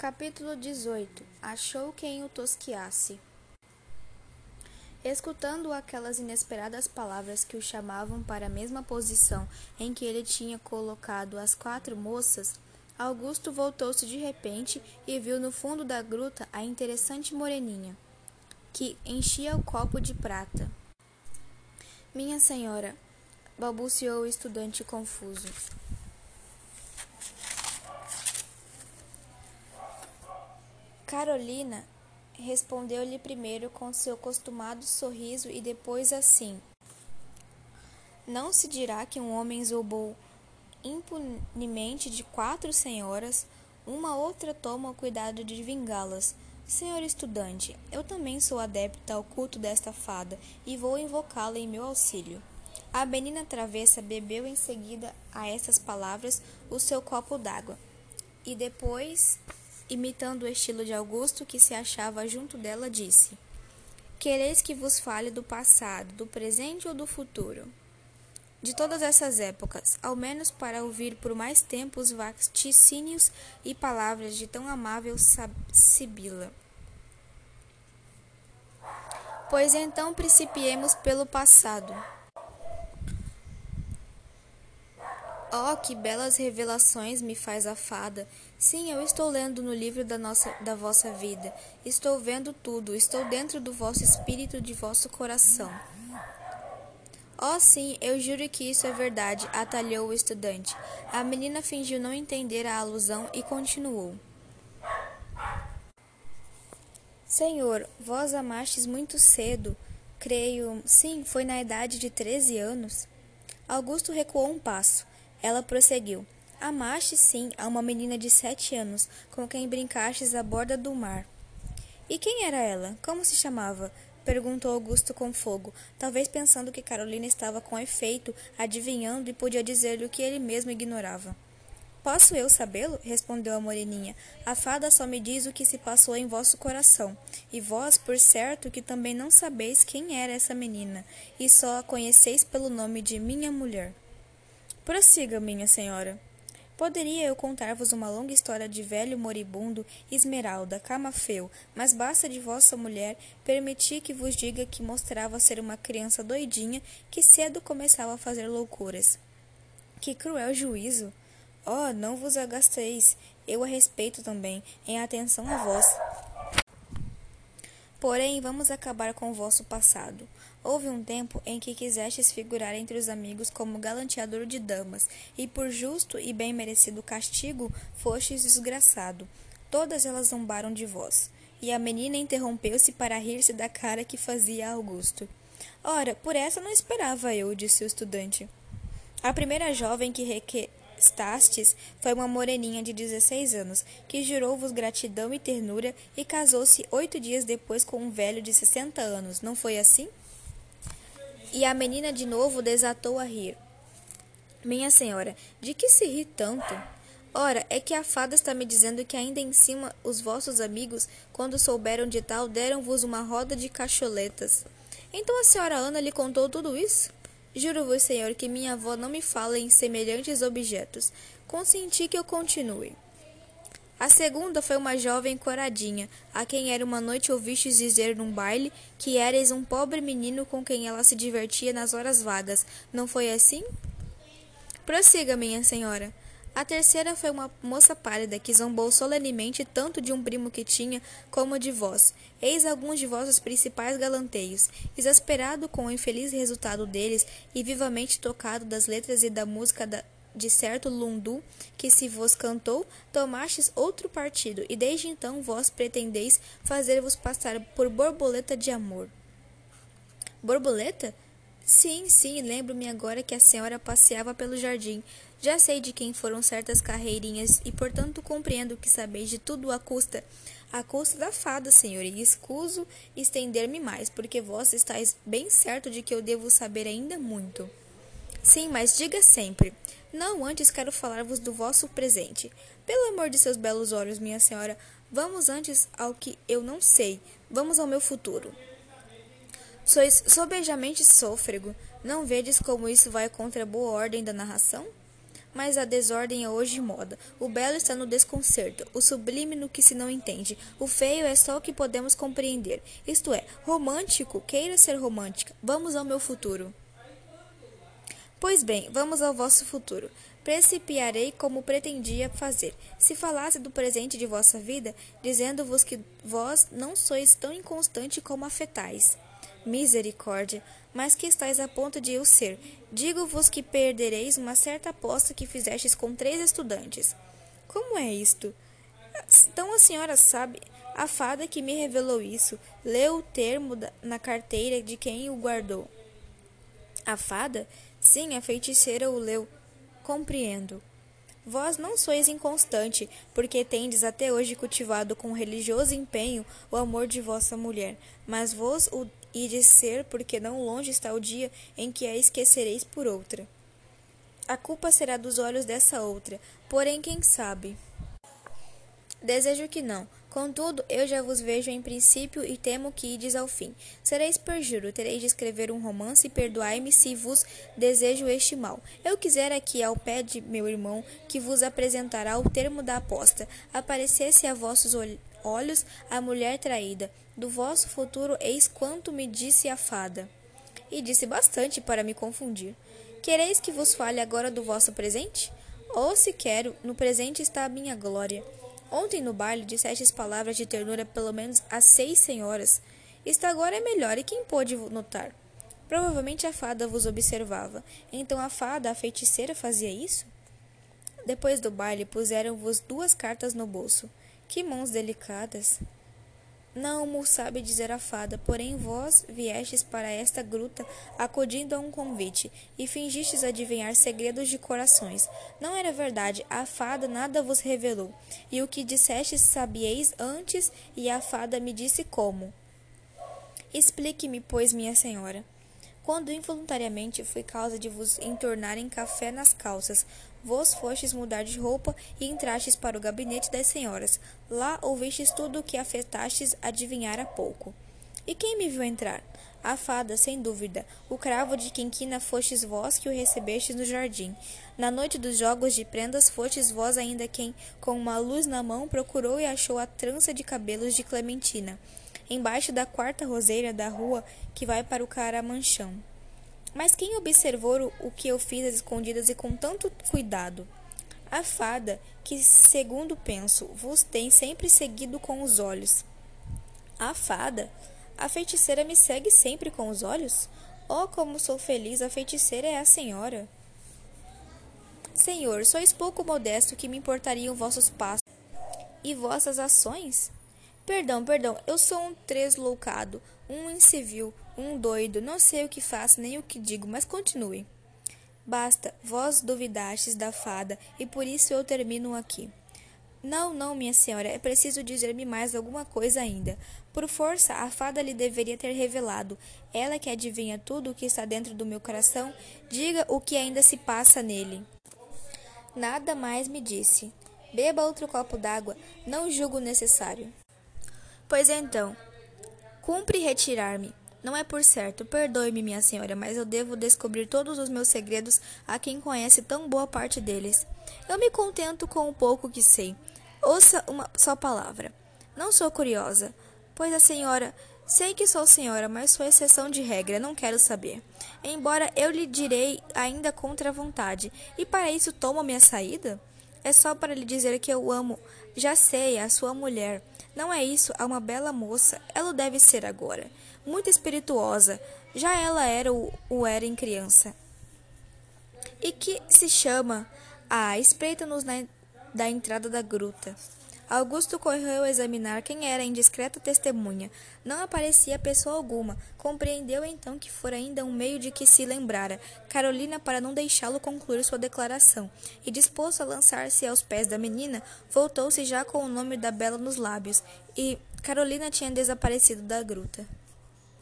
Capítulo 18 Achou quem o tosquiasse. Escutando aquelas inesperadas palavras que o chamavam para a mesma posição em que ele tinha colocado as quatro moças, Augusto voltou-se de repente e viu no fundo da gruta a interessante moreninha, que enchia o copo de prata. Minha senhora, balbuciou o estudante confuso. Carolina respondeu-lhe primeiro com seu costumado sorriso e depois assim: Não se dirá que um homem zombou impunemente de quatro senhoras, uma outra toma o cuidado de vingá-las. Senhor estudante, eu também sou adepta ao culto desta fada e vou invocá-la em meu auxílio. A menina travessa bebeu em seguida a estas palavras o seu copo d'água e depois imitando o estilo de Augusto, que se achava junto dela, disse: Quereis que vos fale do passado, do presente ou do futuro? De todas essas épocas, ao menos para ouvir por mais tempo os vaticínios e palavras de tão amável Sibila. Pois então principiemos pelo passado. Oh, que belas revelações me faz a fada! Sim, eu estou lendo no livro da, nossa, da vossa vida. Estou vendo tudo, estou dentro do vosso espírito, de vosso coração. Oh, sim, eu juro que isso é verdade, atalhou o estudante. A menina fingiu não entender a alusão e continuou. Senhor, vós amastes muito cedo. Creio, sim, foi na idade de treze anos. Augusto recuou um passo. Ela prosseguiu. Amaste, sim, a uma menina de sete anos, com quem brincastes à borda do mar. E quem era ela? Como se chamava? Perguntou Augusto com fogo, talvez pensando que Carolina estava com efeito, adivinhando e podia dizer-lhe o que ele mesmo ignorava. Posso eu sabê-lo? respondeu a moreninha. A fada só me diz o que se passou em vosso coração. E vós, por certo, que também não sabeis quem era essa menina, e só a conheceis pelo nome de minha mulher. Prossiga, minha senhora. Poderia eu contar-vos uma longa história de velho moribundo, Esmeralda, Camafeu, mas basta de vossa mulher permitir que vos diga que mostrava ser uma criança doidinha que cedo começava a fazer loucuras. Que cruel juízo! Oh, não vos agasteis, eu a respeito também, em atenção a vós. Porém, vamos acabar com o vosso passado. Houve um tempo em que quisestes figurar entre os amigos como galanteador de damas, e por justo e bem merecido castigo fostes desgraçado. Todas elas zombaram de vós. E a menina interrompeu-se para rir-se da cara que fazia Augusto. Ora, por essa não esperava eu, disse o estudante. A primeira jovem que reque Estastes foi uma moreninha de dezesseis anos, que jurou-vos gratidão e ternura e casou-se oito dias depois com um velho de sessenta anos, não foi assim? E a menina de novo desatou a rir. Minha senhora, de que se ri tanto? Ora, é que a fada está me dizendo que ainda em cima os vossos amigos, quando souberam de tal, deram-vos uma roda de cacholetas. Então a senhora Ana lhe contou tudo isso? Juro-vos, Senhor, que minha avó não me fala em semelhantes objetos. Consenti que eu continue. A segunda foi uma jovem coradinha, a quem era uma noite ouvistes dizer num baile que eres um pobre menino com quem ela se divertia nas horas vagas. Não foi assim? Prossiga, minha senhora. A terceira foi uma moça pálida que zombou solenemente tanto de um primo que tinha como de vós. Eis alguns de vossos principais galanteios. Exasperado com o infeliz resultado deles e vivamente tocado das letras e da música da, de certo lundu que se vos cantou, tomastes outro partido, e desde então vós pretendeis fazer-vos passar por borboleta de amor. Borboleta? Sim, sim, lembro-me agora que a senhora passeava pelo jardim. Já sei de quem foram certas carreirinhas e, portanto, compreendo que sabeis de tudo à custa. À custa da fada, senhor, e escuso estender-me mais, porque vós estáis bem certo de que eu devo saber ainda muito. Sim, mas diga sempre. Não, antes quero falar-vos do vosso presente. Pelo amor de seus belos olhos, minha senhora, vamos antes ao que eu não sei. Vamos ao meu futuro. Sois sobejamente sôfrego. Não vedes como isso vai contra a boa ordem da narração? mas a desordem é hoje moda. O belo está no desconcerto, o sublime no que se não entende. O feio é só o que podemos compreender. Isto é, romântico, queira ser romântica. Vamos ao meu futuro. Pois bem, vamos ao vosso futuro. Precipiarei como pretendia fazer. Se falasse do presente de vossa vida, dizendo-vos que vós não sois tão inconstante como afetais. Misericórdia, mas que estáis a ponto de eu ser. Digo-vos que perdereis uma certa aposta que fizestes com três estudantes. Como é isto? Então a senhora sabe, a fada que me revelou isso, leu o termo na carteira de quem o guardou. A fada? Sim, a feiticeira o leu. Compreendo. Vós não sois inconstante, porque tendes até hoje cultivado com religioso empenho o amor de vossa mulher, mas vos o ides ser, porque não longe está o dia em que a esquecereis por outra. A culpa será dos olhos dessa outra, porém quem sabe? Desejo que não, Contudo, eu já vos vejo em princípio e temo que ides ao fim. Sereis perjuro, tereis de escrever um romance e perdoai-me se vos desejo este mal. Eu quisera aqui ao pé de meu irmão, que vos apresentará o termo da aposta, aparecesse a vossos olhos a mulher traída. Do vosso futuro eis quanto me disse a fada. E disse bastante para me confundir. Quereis que vos fale agora do vosso presente? Ou se quero, no presente está a minha glória. Ontem no baile dissestes palavras de ternura pelo menos a seis senhoras. Isto agora é melhor, e quem pôde notar? Provavelmente a fada vos observava. Então a fada, a feiticeira, fazia isso? Depois do baile, puseram-vos duas cartas no bolso. Que mãos delicadas! Não mo sabe dizer a fada, porém vós viestes para esta gruta acudindo a um convite, e fingistes adivinhar segredos de corações. Não era verdade, a fada nada vos revelou, e o que dissestes sabieis antes, e a fada me disse como. Explique-me, pois, minha senhora. Quando involuntariamente fui causa de vos entornarem café nas calças, vos fostes mudar de roupa e entrastes para o gabinete das senhoras. Lá ouvistes tudo o que afetastes adivinhar há pouco. E quem me viu entrar? A fada, sem dúvida. O cravo de quinquina fostes vós que o recebestes no jardim. Na noite dos jogos de prendas fostes vós ainda quem, com uma luz na mão, procurou e achou a trança de cabelos de Clementina embaixo da quarta roseira da rua que vai para o Caramanchão. Mas quem observou o que eu fiz às escondidas e com tanto cuidado? A fada, que, segundo penso, vos tem sempre seguido com os olhos. A fada? A feiticeira me segue sempre com os olhos? Oh, como sou feliz, a feiticeira é a senhora. Senhor, sois pouco modesto que me importariam vossos passos e vossas ações? Perdão, perdão, eu sou um tresloucado, um incivil, um doido, não sei o que faço nem o que digo, mas continue. Basta, vós duvidastes da fada, e por isso eu termino aqui. Não, não, minha senhora, é preciso dizer-me mais alguma coisa ainda. Por força, a fada lhe deveria ter revelado. Ela que adivinha tudo o que está dentro do meu coração, diga o que ainda se passa nele. Nada mais me disse. Beba outro copo d'água, não julgo necessário. Pois então, cumpre retirar-me. Não é por certo, perdoe-me, minha senhora, mas eu devo descobrir todos os meus segredos a quem conhece tão boa parte deles. Eu me contento com o pouco que sei. Ouça uma só palavra. Não sou curiosa, pois a senhora. Sei que sou senhora, mas sou exceção de regra, não quero saber. Embora eu lhe direi ainda contra a vontade, e para isso toma minha saída? É só para lhe dizer que eu amo. Já sei, a sua mulher. Não é isso, é uma bela moça. Ela deve ser agora. Muito espirituosa. Já ela era o, o era em criança. E que se chama. Ah, espreita-nos da entrada da gruta. Augusto correu examinar quem era a indiscreta testemunha. Não aparecia pessoa alguma. Compreendeu então que fora ainda um meio de que se lembrara Carolina para não deixá-lo concluir sua declaração. E disposto a lançar-se aos pés da menina, voltou-se já com o nome da bela nos lábios. E Carolina tinha desaparecido da gruta.